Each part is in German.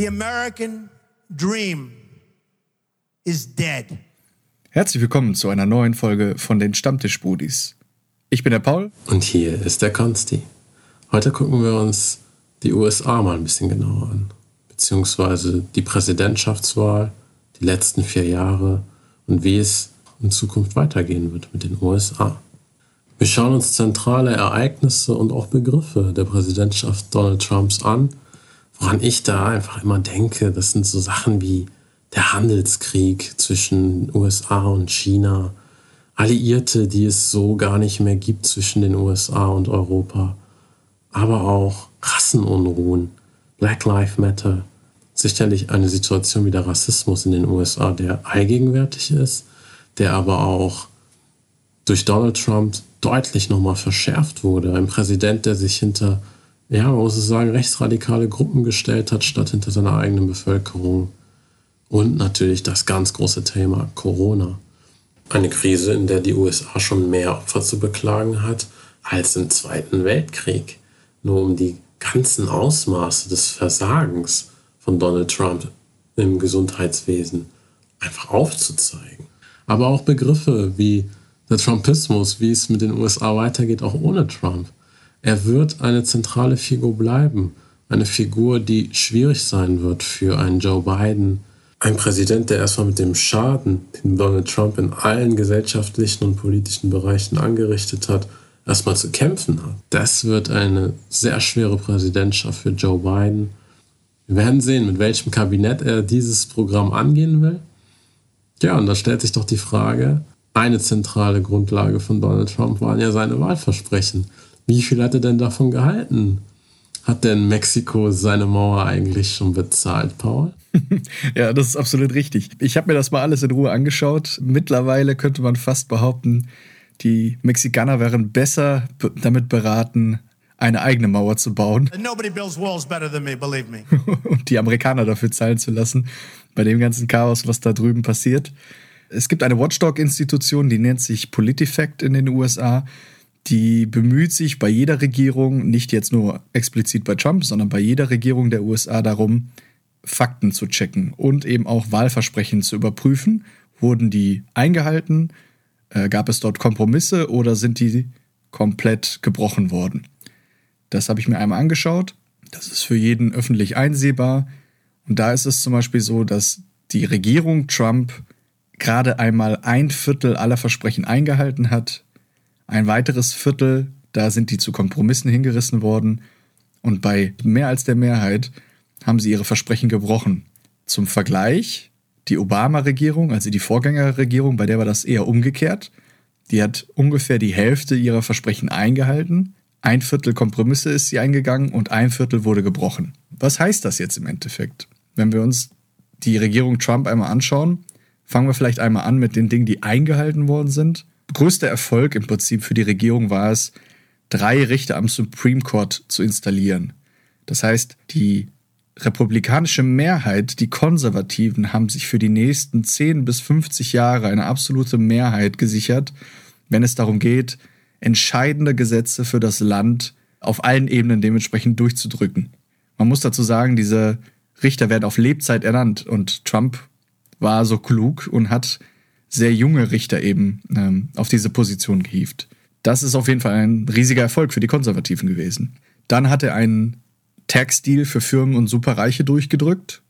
The American dream is dead. Herzlich willkommen zu einer neuen Folge von den Stammtisch-Budis. Ich bin der Paul. Und hier ist der Konsti. Heute gucken wir uns die USA mal ein bisschen genauer an. Beziehungsweise die Präsidentschaftswahl, die letzten vier Jahre und wie es in Zukunft weitergehen wird mit den USA. Wir schauen uns zentrale Ereignisse und auch Begriffe der Präsidentschaft Donald Trumps an woran ich da einfach immer denke, das sind so Sachen wie der Handelskrieg zwischen USA und China, Alliierte, die es so gar nicht mehr gibt zwischen den USA und Europa, aber auch Rassenunruhen, Black Lives Matter, sicherlich eine Situation wie der Rassismus in den USA, der allgegenwärtig ist, der aber auch durch Donald Trump deutlich nochmal verschärft wurde. Ein Präsident, der sich hinter ja, man muss es sagen, rechtsradikale Gruppen gestellt hat, statt hinter seiner eigenen Bevölkerung. Und natürlich das ganz große Thema Corona. Eine Krise, in der die USA schon mehr Opfer zu beklagen hat als im Zweiten Weltkrieg. Nur um die ganzen Ausmaße des Versagens von Donald Trump im Gesundheitswesen einfach aufzuzeigen. Aber auch Begriffe wie der Trumpismus, wie es mit den USA weitergeht, auch ohne Trump. Er wird eine zentrale Figur bleiben. Eine Figur, die schwierig sein wird für einen Joe Biden. Ein Präsident, der erstmal mit dem Schaden, den Donald Trump in allen gesellschaftlichen und politischen Bereichen angerichtet hat, erstmal zu kämpfen hat. Das wird eine sehr schwere Präsidentschaft für Joe Biden. Wir werden sehen, mit welchem Kabinett er dieses Programm angehen will. Ja, und da stellt sich doch die Frage, eine zentrale Grundlage von Donald Trump waren ja seine Wahlversprechen. Wie viel hat er denn davon gehalten? Hat denn Mexiko seine Mauer eigentlich schon bezahlt, Paul? ja, das ist absolut richtig. Ich habe mir das mal alles in Ruhe angeschaut. Mittlerweile könnte man fast behaupten, die Mexikaner wären besser damit beraten, eine eigene Mauer zu bauen. Me, Und die Amerikaner dafür zahlen zu lassen, bei dem ganzen Chaos, was da drüben passiert. Es gibt eine Watchdog-Institution, die nennt sich PolitiFact in den USA die bemüht sich bei jeder Regierung, nicht jetzt nur explizit bei Trump, sondern bei jeder Regierung der USA darum, Fakten zu checken und eben auch Wahlversprechen zu überprüfen. Wurden die eingehalten? Äh, gab es dort Kompromisse oder sind die komplett gebrochen worden? Das habe ich mir einmal angeschaut. Das ist für jeden öffentlich einsehbar. Und da ist es zum Beispiel so, dass die Regierung Trump gerade einmal ein Viertel aller Versprechen eingehalten hat, ein weiteres Viertel, da sind die zu Kompromissen hingerissen worden. Und bei mehr als der Mehrheit haben sie ihre Versprechen gebrochen. Zum Vergleich, die Obama-Regierung, also die Vorgängerregierung, bei der war das eher umgekehrt. Die hat ungefähr die Hälfte ihrer Versprechen eingehalten. Ein Viertel Kompromisse ist sie eingegangen und ein Viertel wurde gebrochen. Was heißt das jetzt im Endeffekt? Wenn wir uns die Regierung Trump einmal anschauen, fangen wir vielleicht einmal an mit den Dingen, die eingehalten worden sind größter Erfolg im Prinzip für die Regierung war es, drei Richter am Supreme Court zu installieren. Das heißt, die republikanische Mehrheit, die Konservativen, haben sich für die nächsten 10 bis 50 Jahre eine absolute Mehrheit gesichert, wenn es darum geht, entscheidende Gesetze für das Land auf allen Ebenen dementsprechend durchzudrücken. Man muss dazu sagen, diese Richter werden auf Lebzeit ernannt und Trump war so klug und hat sehr junge Richter eben ähm, auf diese Position gehievt. Das ist auf jeden Fall ein riesiger Erfolg für die Konservativen gewesen. Dann hat er einen Tax-Deal für Firmen und Superreiche durchgedrückt.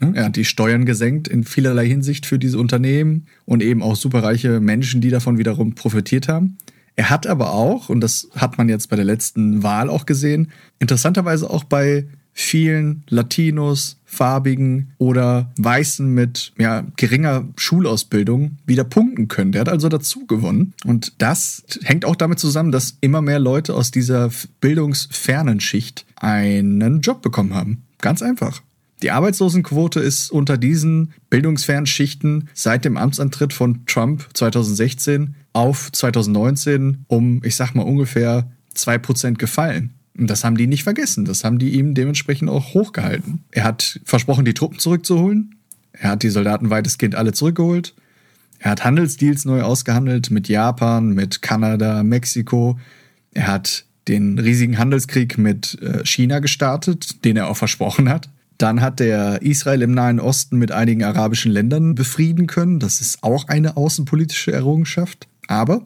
Ne? Er hat die Steuern gesenkt in vielerlei Hinsicht für diese Unternehmen und eben auch superreiche Menschen, die davon wiederum profitiert haben. Er hat aber auch, und das hat man jetzt bei der letzten Wahl auch gesehen, interessanterweise auch bei vielen Latinos, Farbigen oder Weißen mit ja, geringer Schulausbildung wieder punkten können. Der hat also dazu gewonnen. Und das hängt auch damit zusammen, dass immer mehr Leute aus dieser bildungsfernen Schicht einen Job bekommen haben. Ganz einfach. Die Arbeitslosenquote ist unter diesen bildungsfernen Schichten seit dem Amtsantritt von Trump 2016 auf 2019 um, ich sag mal, ungefähr 2% gefallen. Und das haben die nicht vergessen. Das haben die ihm dementsprechend auch hochgehalten. Er hat versprochen, die Truppen zurückzuholen. Er hat die Soldaten weitestgehend alle zurückgeholt. Er hat Handelsdeals neu ausgehandelt mit Japan, mit Kanada, Mexiko. Er hat den riesigen Handelskrieg mit äh, China gestartet, den er auch versprochen hat. Dann hat er Israel im Nahen Osten mit einigen arabischen Ländern befrieden können. Das ist auch eine außenpolitische Errungenschaft. Aber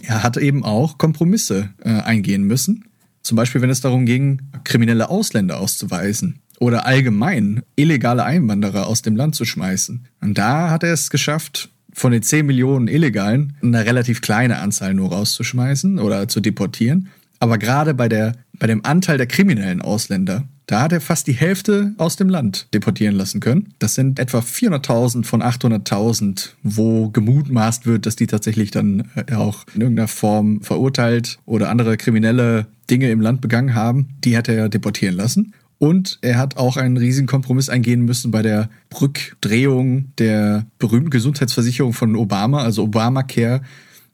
er hat eben auch Kompromisse äh, eingehen müssen. Zum Beispiel, wenn es darum ging, kriminelle Ausländer auszuweisen oder allgemein illegale Einwanderer aus dem Land zu schmeißen. Und da hat er es geschafft, von den 10 Millionen Illegalen eine relativ kleine Anzahl nur rauszuschmeißen oder zu deportieren. Aber gerade bei, der, bei dem Anteil der kriminellen Ausländer, da hat er fast die Hälfte aus dem Land deportieren lassen können. Das sind etwa 400.000 von 800.000, wo gemutmaßt wird, dass die tatsächlich dann äh, auch in irgendeiner Form verurteilt oder andere kriminelle Dinge im Land begangen haben. Die hat er deportieren lassen. Und er hat auch einen riesigen Kompromiss eingehen müssen bei der Rückdrehung der berühmten Gesundheitsversicherung von Obama, also Obamacare.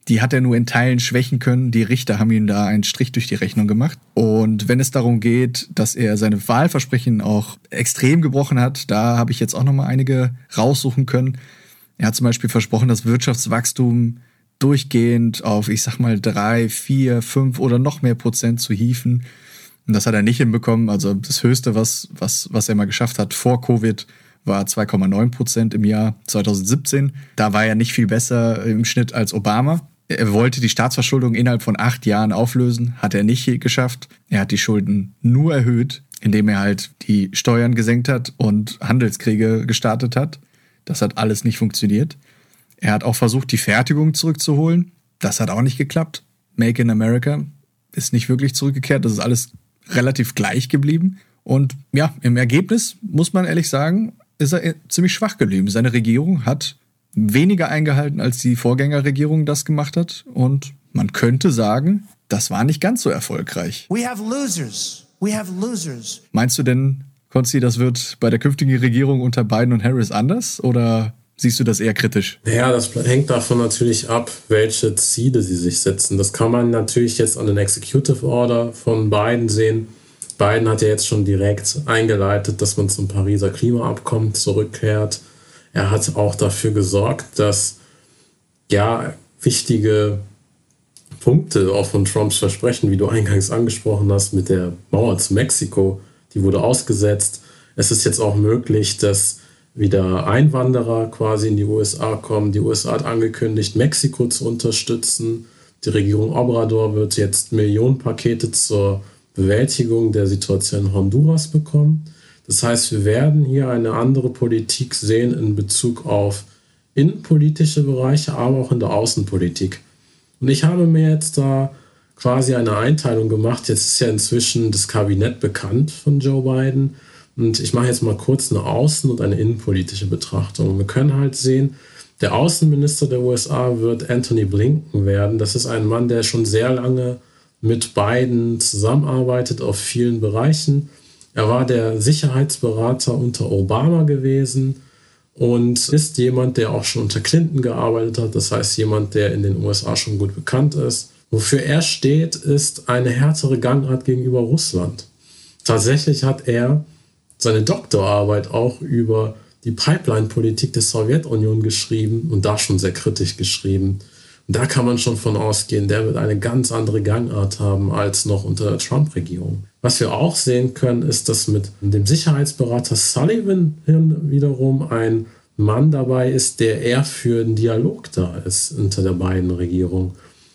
Die hat er nur in Teilen schwächen können. Die Richter haben ihm da einen Strich durch die Rechnung gemacht. Und wenn es darum geht, dass er seine Wahlversprechen auch extrem gebrochen hat, da habe ich jetzt auch noch mal einige raussuchen können. Er hat zum Beispiel versprochen, das Wirtschaftswachstum durchgehend auf, ich sag mal, drei, vier, fünf oder noch mehr Prozent zu hieven. Und das hat er nicht hinbekommen. Also das Höchste, was, was, was er mal geschafft hat vor Covid, war 2,9 Prozent im Jahr 2017. Da war er nicht viel besser im Schnitt als Obama. Er wollte die Staatsverschuldung innerhalb von acht Jahren auflösen, hat er nicht geschafft. Er hat die Schulden nur erhöht, indem er halt die Steuern gesenkt hat und Handelskriege gestartet hat. Das hat alles nicht funktioniert. Er hat auch versucht, die Fertigung zurückzuholen. Das hat auch nicht geklappt. Make in America ist nicht wirklich zurückgekehrt. Das ist alles relativ gleich geblieben. Und ja, im Ergebnis muss man ehrlich sagen, ist er ziemlich schwach geblieben. Seine Regierung hat weniger eingehalten, als die Vorgängerregierung das gemacht hat. Und man könnte sagen, das war nicht ganz so erfolgreich. We have losers. We have losers. Meinst du denn, Konzi, das wird bei der künftigen Regierung unter Biden und Harris anders? Oder siehst du das eher kritisch? Ja, das hängt davon natürlich ab, welche Ziele sie sich setzen. Das kann man natürlich jetzt an den Executive Order von Biden sehen. Biden hat ja jetzt schon direkt eingeleitet, dass man zum Pariser Klimaabkommen zurückkehrt. Er hat auch dafür gesorgt, dass ja wichtige Punkte auch von Trumps Versprechen, wie du eingangs angesprochen hast, mit der Mauer zu Mexiko, die wurde ausgesetzt. Es ist jetzt auch möglich, dass wieder Einwanderer quasi in die USA kommen. Die USA hat angekündigt, Mexiko zu unterstützen. Die Regierung Obrador wird jetzt Millionenpakete zur Bewältigung der Situation in Honduras bekommen. Das heißt, wir werden hier eine andere Politik sehen in Bezug auf innenpolitische Bereiche, aber auch in der Außenpolitik. Und ich habe mir jetzt da quasi eine Einteilung gemacht. Jetzt ist ja inzwischen das Kabinett bekannt von Joe Biden. Und ich mache jetzt mal kurz eine außen- und eine innenpolitische Betrachtung. Wir können halt sehen, der Außenminister der USA wird Anthony Blinken werden. Das ist ein Mann, der schon sehr lange mit Biden zusammenarbeitet auf vielen Bereichen. Er war der Sicherheitsberater unter Obama gewesen und ist jemand, der auch schon unter Clinton gearbeitet hat. Das heißt, jemand, der in den USA schon gut bekannt ist. Wofür er steht, ist eine härtere Gangart gegenüber Russland. Tatsächlich hat er seine Doktorarbeit auch über die Pipeline-Politik der Sowjetunion geschrieben und da schon sehr kritisch geschrieben. Da kann man schon von ausgehen, der wird eine ganz andere Gangart haben als noch unter der Trump-Regierung. Was wir auch sehen können, ist, dass mit dem Sicherheitsberater Sullivan wiederum ein Mann dabei ist, der eher für einen Dialog da ist unter der beiden Regierung.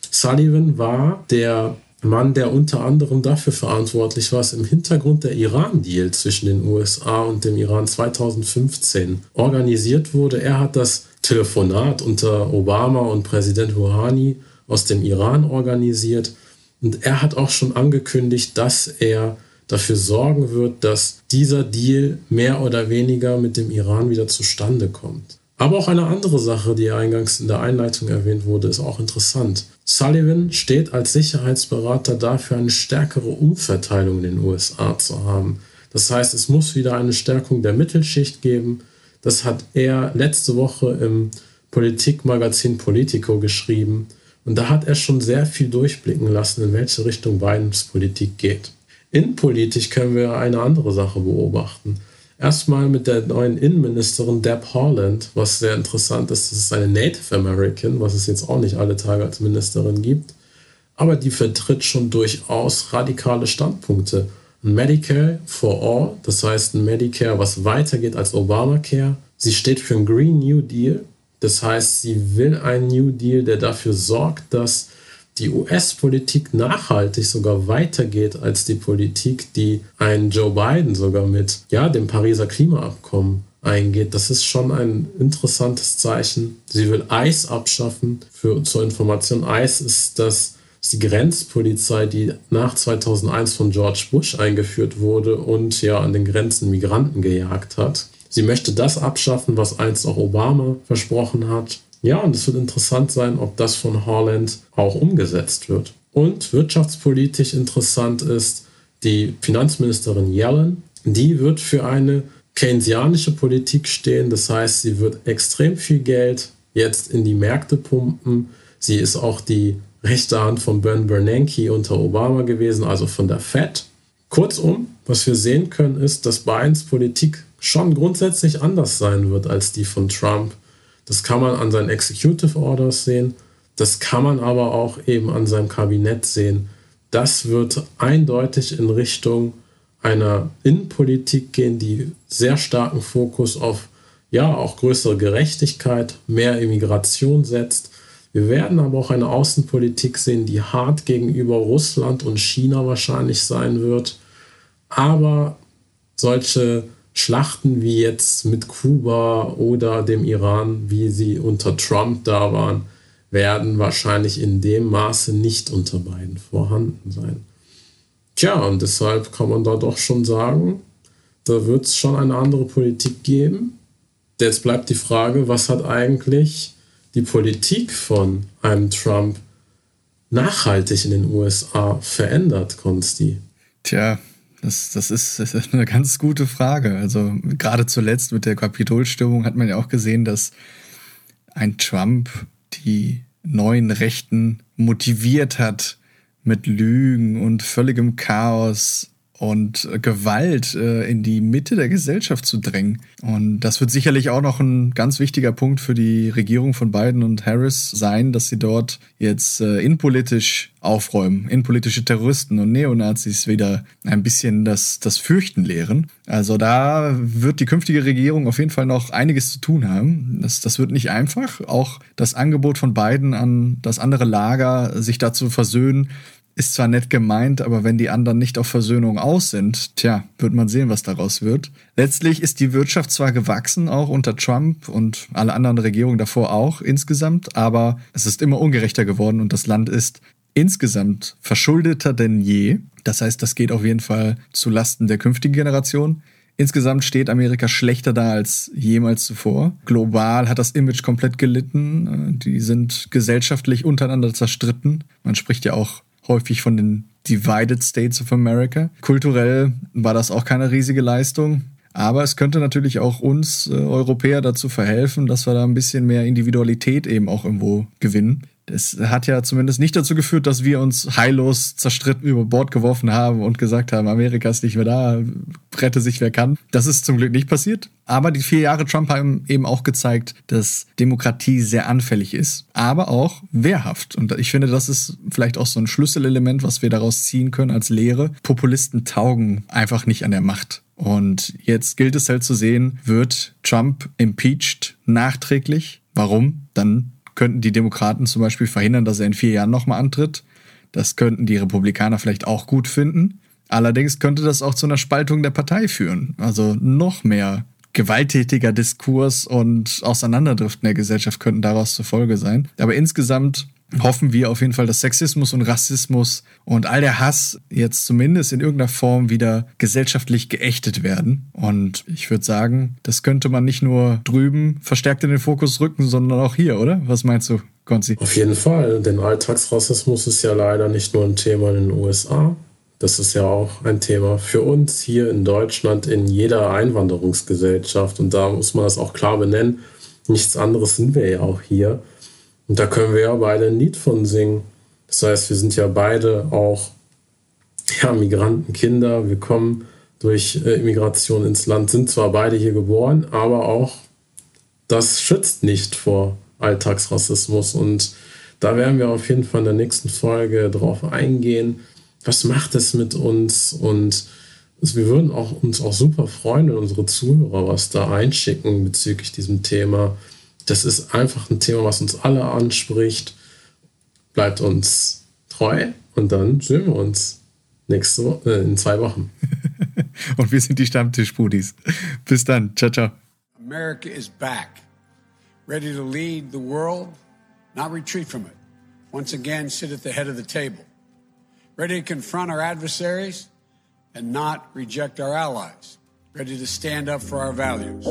Sullivan war der Mann, der unter anderem dafür verantwortlich war, dass im Hintergrund der Iran-Deal zwischen den USA und dem Iran 2015 organisiert wurde. Er hat das Telefonat unter Obama und Präsident Rouhani aus dem Iran organisiert. Und er hat auch schon angekündigt, dass er dafür sorgen wird, dass dieser Deal mehr oder weniger mit dem Iran wieder zustande kommt. Aber auch eine andere Sache, die eingangs in der Einleitung erwähnt wurde, ist auch interessant. Sullivan steht als Sicherheitsberater dafür, eine stärkere Umverteilung in den USA zu haben. Das heißt, es muss wieder eine Stärkung der Mittelschicht geben. Das hat er letzte Woche im Politikmagazin Politico geschrieben. Und da hat er schon sehr viel durchblicken lassen, in welche Richtung Bidens Politik geht. Innenpolitisch können wir eine andere Sache beobachten. Erstmal mit der neuen Innenministerin Deb Haaland, was sehr interessant ist. Das ist eine Native American, was es jetzt auch nicht alle Tage als Ministerin gibt. Aber die vertritt schon durchaus radikale Standpunkte. Medicare for All, das heißt ein Medicare, was weitergeht als Obamacare. Sie steht für einen Green New Deal, das heißt, sie will einen New Deal, der dafür sorgt, dass die US-Politik nachhaltig sogar weitergeht als die Politik, die ein Joe Biden sogar mit ja, dem Pariser Klimaabkommen eingeht. Das ist schon ein interessantes Zeichen. Sie will ICE abschaffen. Für, zur Information, ICE ist das die Grenzpolizei, die nach 2001 von George Bush eingeführt wurde und ja an den Grenzen Migranten gejagt hat. Sie möchte das abschaffen, was einst auch Obama versprochen hat. Ja, und es wird interessant sein, ob das von Holland auch umgesetzt wird. Und wirtschaftspolitisch interessant ist die Finanzministerin Yellen. Die wird für eine keynesianische Politik stehen. Das heißt, sie wird extrem viel Geld jetzt in die Märkte pumpen. Sie ist auch die rechte Hand von Ben Bernanke unter Obama gewesen, also von der Fed. Kurzum, was wir sehen können, ist, dass Bidens Politik schon grundsätzlich anders sein wird als die von Trump. Das kann man an seinen Executive Orders sehen, das kann man aber auch eben an seinem Kabinett sehen. Das wird eindeutig in Richtung einer Innenpolitik gehen, die sehr starken Fokus auf ja auch größere Gerechtigkeit, mehr Immigration setzt. Wir werden aber auch eine Außenpolitik sehen, die hart gegenüber Russland und China wahrscheinlich sein wird. Aber solche Schlachten wie jetzt mit Kuba oder dem Iran, wie sie unter Trump da waren, werden wahrscheinlich in dem Maße nicht unter beiden vorhanden sein. Tja, und deshalb kann man da doch schon sagen, da wird es schon eine andere Politik geben. Jetzt bleibt die Frage, was hat eigentlich die Politik von einem Trump nachhaltig in den USA verändert, Konsti? Tja, das, das, ist, eine ganz gute Frage. Also gerade zuletzt mit der Kapitolstimmung hat man ja auch gesehen, dass ein Trump die neuen Rechten motiviert hat mit Lügen und völligem Chaos und Gewalt äh, in die Mitte der Gesellschaft zu drängen. Und das wird sicherlich auch noch ein ganz wichtiger Punkt für die Regierung von Biden und Harris sein, dass sie dort jetzt äh, innenpolitisch aufräumen, innenpolitische Terroristen und Neonazis wieder ein bisschen das, das Fürchten lehren. Also da wird die künftige Regierung auf jeden Fall noch einiges zu tun haben. Das, das wird nicht einfach. Auch das Angebot von Biden an das andere Lager, sich dazu versöhnen, ist zwar nett gemeint, aber wenn die anderen nicht auf Versöhnung aus sind, tja, wird man sehen, was daraus wird. Letztlich ist die Wirtschaft zwar gewachsen, auch unter Trump und alle anderen Regierungen davor auch insgesamt, aber es ist immer ungerechter geworden und das Land ist insgesamt verschuldeter denn je. Das heißt, das geht auf jeden Fall zu Lasten der künftigen Generation. Insgesamt steht Amerika schlechter da als jemals zuvor. Global hat das Image komplett gelitten. Die sind gesellschaftlich untereinander zerstritten. Man spricht ja auch häufig von den Divided States of America. Kulturell war das auch keine riesige Leistung. Aber es könnte natürlich auch uns äh, Europäer dazu verhelfen, dass wir da ein bisschen mehr Individualität eben auch irgendwo gewinnen. Das hat ja zumindest nicht dazu geführt, dass wir uns heillos zerstritten über Bord geworfen haben und gesagt haben, Amerika ist nicht mehr da, rette sich wer kann. Das ist zum Glück nicht passiert. Aber die vier Jahre Trump haben eben auch gezeigt, dass Demokratie sehr anfällig ist, aber auch wehrhaft. Und ich finde, das ist vielleicht auch so ein Schlüsselelement, was wir daraus ziehen können als Lehre. Populisten taugen einfach nicht an der Macht. Und jetzt gilt es halt zu sehen, wird Trump impeached nachträglich? Warum? Dann könnten die Demokraten zum Beispiel verhindern, dass er in vier Jahren nochmal antritt. Das könnten die Republikaner vielleicht auch gut finden. Allerdings könnte das auch zu einer Spaltung der Partei führen. Also noch mehr gewalttätiger Diskurs und Auseinanderdriften der Gesellschaft könnten daraus zur Folge sein. Aber insgesamt hoffen wir auf jeden Fall, dass Sexismus und Rassismus und all der Hass jetzt zumindest in irgendeiner Form wieder gesellschaftlich geächtet werden. Und ich würde sagen, das könnte man nicht nur drüben verstärkt in den Fokus rücken, sondern auch hier, oder? Was meinst du, Konzi? Auf jeden Fall, denn Alltagsrassismus ist ja leider nicht nur ein Thema in den USA. Das ist ja auch ein Thema für uns hier in Deutschland in jeder Einwanderungsgesellschaft. Und da muss man das auch klar benennen. Nichts anderes sind wir ja auch hier. Und da können wir ja beide ein Lied von singen. Das heißt, wir sind ja beide auch ja, Migrantenkinder. Wir kommen durch äh, Immigration ins Land, sind zwar beide hier geboren, aber auch das schützt nicht vor Alltagsrassismus. Und da werden wir auf jeden Fall in der nächsten Folge drauf eingehen. Was macht es mit uns und Also wir würden auch, uns auch super freuen, wenn unsere Zuhörer was da einschicken bezüglich diesem Thema. Das ist einfach ein Thema, was uns alle anspricht. Bleibt uns treu und dann sehen wir uns nächste Woche, äh, in zwei Wochen. und wir sind die Stammtisch-Budis. Bis dann. Ciao, ciao. America is back, ready to lead the world, not retreat from it. Once again, sit at the head of the table, ready to confront our adversaries and not reject our allies, ready to stand up for our values.